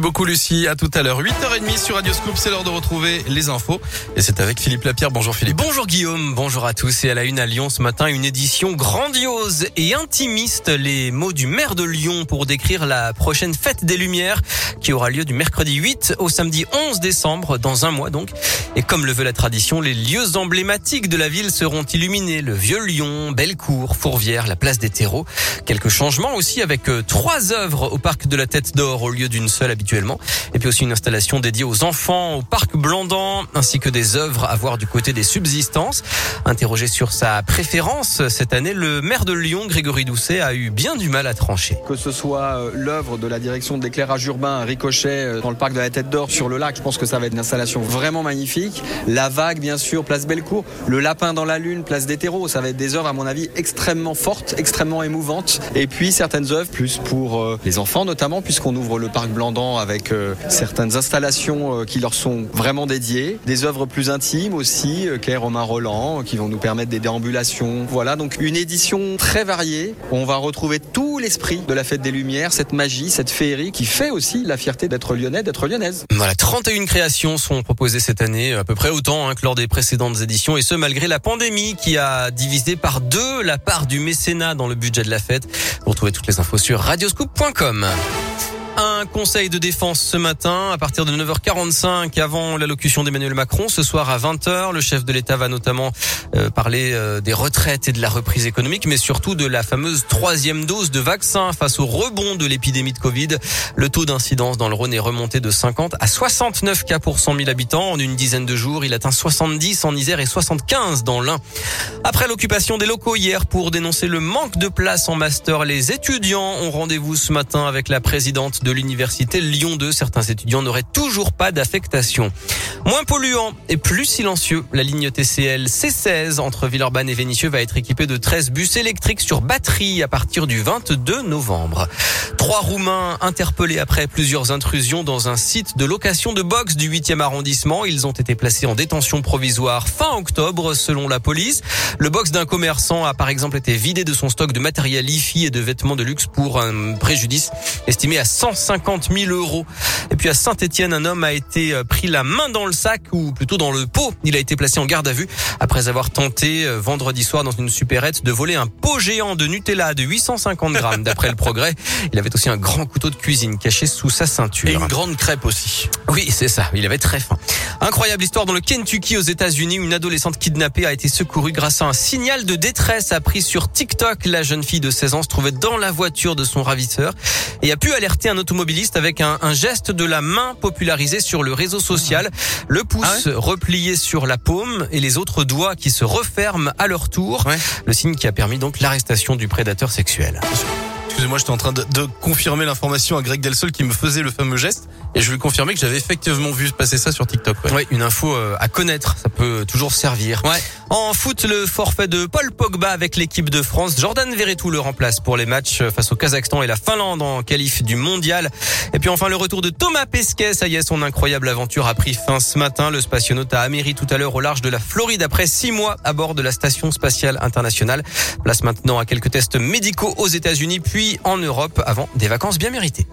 Beaucoup Lucie, à tout à l'heure. 8h30 sur Radio Scoop, c'est l'heure de retrouver les infos. Et c'est avec Philippe Lapierre. Bonjour Philippe. Bonjour Guillaume, bonjour à tous. Et à la une à Lyon ce matin, une édition grandiose et intimiste. Les mots du maire de Lyon pour décrire la prochaine fête des Lumières qui aura lieu du mercredi 8 au samedi 11 décembre, dans un mois donc. Et comme le veut la tradition, les lieux emblématiques de la ville seront illuminés. Le Vieux Lyon, Bellecour, Fourvière, la place des terreaux. Quelques changements aussi avec euh, trois œuvres au parc de la Tête d'Or au lieu d'une seule habituelle et puis aussi une installation dédiée aux enfants au parc Blandan, ainsi que des œuvres à voir du côté des subsistances. Interrogé sur sa préférence cette année, le maire de Lyon, Grégory Doucet, a eu bien du mal à trancher. Que ce soit euh, l'œuvre de la direction d'éclairage urbain, Ricochet, euh, dans le parc de la Tête d'Or, sur le lac, je pense que ça va être une installation vraiment magnifique. La vague, bien sûr, place Bellecour. Le lapin dans la lune, place des. Ça va être des œuvres, à mon avis, extrêmement fortes, extrêmement émouvantes. Et puis certaines œuvres plus pour euh, les enfants, notamment, puisqu'on ouvre le parc Blandan avec certaines installations qui leur sont vraiment dédiées. Des œuvres plus intimes aussi, qu'est Romain Roland, qui vont nous permettre des déambulations. Voilà, donc une édition très variée. On va retrouver tout l'esprit de la fête des Lumières, cette magie, cette féerie qui fait aussi la fierté d'être lyonnais, d'être lyonnaise. Voilà, 31 créations sont proposées cette année, à peu près autant hein, que lors des précédentes éditions, et ce malgré la pandémie qui a divisé par deux la part du mécénat dans le budget de la fête. Vous retrouvez toutes les infos sur radioscoop.com. Un conseil de défense ce matin à partir de 9h45 avant l'allocution d'Emmanuel Macron. Ce soir à 20h, le chef de l'État va notamment euh, parler euh, des retraites et de la reprise économique, mais surtout de la fameuse troisième dose de vaccin face au rebond de l'épidémie de Covid. Le taux d'incidence dans le Rhône est remonté de 50 à 69 cas pour 100 000 habitants. En une dizaine de jours, il atteint 70 en Isère et 75 dans l'Ain. Après l'occupation des locaux hier pour dénoncer le manque de place en master, les étudiants ont rendez-vous ce matin avec la présidente de de l'université Lyon 2. Certains étudiants n'auraient toujours pas d'affectation. Moins polluant et plus silencieux, la ligne TCL C16 entre Villeurbanne et Vénissieux va être équipée de 13 bus électriques sur batterie à partir du 22 novembre. Trois Roumains interpellés après plusieurs intrusions dans un site de location de box du 8e arrondissement. Ils ont été placés en détention provisoire fin octobre selon la police. Le box d'un commerçant a par exemple été vidé de son stock de matériel IFI et de vêtements de luxe pour un préjudice estimé à 100 50 000 euros. Et puis à Saint-Etienne, un homme a été euh, pris la main dans le sac ou plutôt dans le pot. Il a été placé en garde à vue après avoir tenté euh, vendredi soir dans une supérette de voler un pot géant de Nutella de 850 grammes. D'après le progrès, il avait aussi un grand couteau de cuisine caché sous sa ceinture. Et une grande crêpe aussi. Oui, c'est ça. Il avait très faim. Incroyable histoire dans le Kentucky aux États-Unis. Une adolescente kidnappée a été secourue grâce à un signal de détresse appris sur TikTok. La jeune fille de 16 ans se trouvait dans la voiture de son ravisseur et a pu alerter un automobiliste avec un, geste de la main popularisé sur le réseau social. Le pouce ah replié sur la paume et les autres doigts qui se referment à leur tour. Le signe qui a permis donc l'arrestation du prédateur sexuel. Excusez-moi, j'étais en train de, confirmer l'information à Greg Delsol qui me faisait le fameux geste. Et je lui confirmer que j'avais effectivement vu passer ça sur TikTok. Ouais, une info euh, à connaître, ça peut toujours servir. Ouais. En foot, le forfait de Paul Pogba avec l'équipe de France. Jordan Verretou le remplace pour les matchs face au Kazakhstan et la Finlande en qualif du mondial. Et puis enfin le retour de Thomas Pesquet. Ça y est, son incroyable aventure a pris fin ce matin. Le spationaute a améri tout à l'heure au large de la Floride après six mois à bord de la station spatiale internationale. Place maintenant à quelques tests médicaux aux États-Unis en Europe avant des vacances bien méritées.